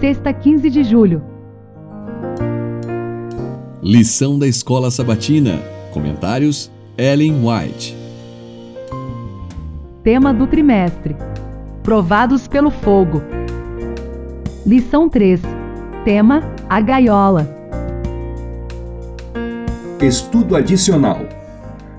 Sexta, 15 de julho. Lição da Escola Sabatina. Comentários: Ellen White. Tema do trimestre: Provados pelo fogo. Lição 3. Tema: A gaiola. Estudo adicional.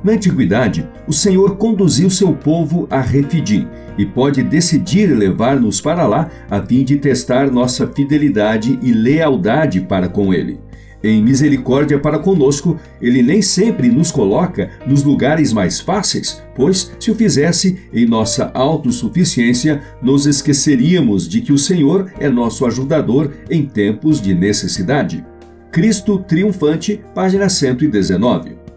Na antiguidade, o Senhor conduziu seu povo a Refidim e pode decidir levar-nos para lá a fim de testar nossa fidelidade e lealdade para com Ele. Em misericórdia para conosco, Ele nem sempre nos coloca nos lugares mais fáceis, pois, se o fizesse em nossa autossuficiência, nos esqueceríamos de que o Senhor é nosso ajudador em tempos de necessidade. Cristo Triunfante, página 119.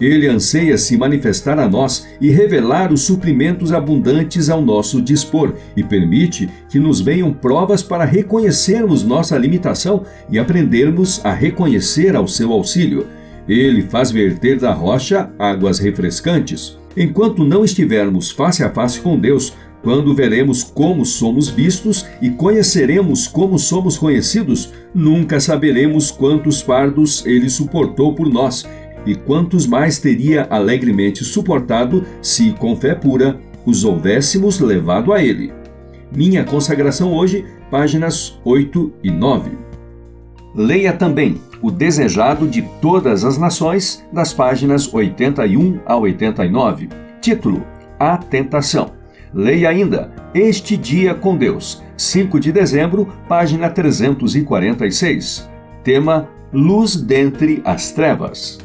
Ele anseia se manifestar a nós e revelar os suprimentos abundantes ao nosso dispor, e permite que nos venham provas para reconhecermos nossa limitação e aprendermos a reconhecer ao seu auxílio. Ele faz verter da rocha águas refrescantes. Enquanto não estivermos face a face com Deus, quando veremos como somos vistos e conheceremos como somos conhecidos, nunca saberemos quantos fardos ele suportou por nós e quantos mais teria alegremente suportado se, com fé pura, os houvéssemos levado a ele. Minha consagração hoje, páginas 8 e 9. Leia também O Desejado de Todas as Nações, das páginas 81 a 89. Título: A Tentação. Leia ainda Este Dia com Deus, 5 de dezembro, página 346. Tema: Luz dentre as trevas.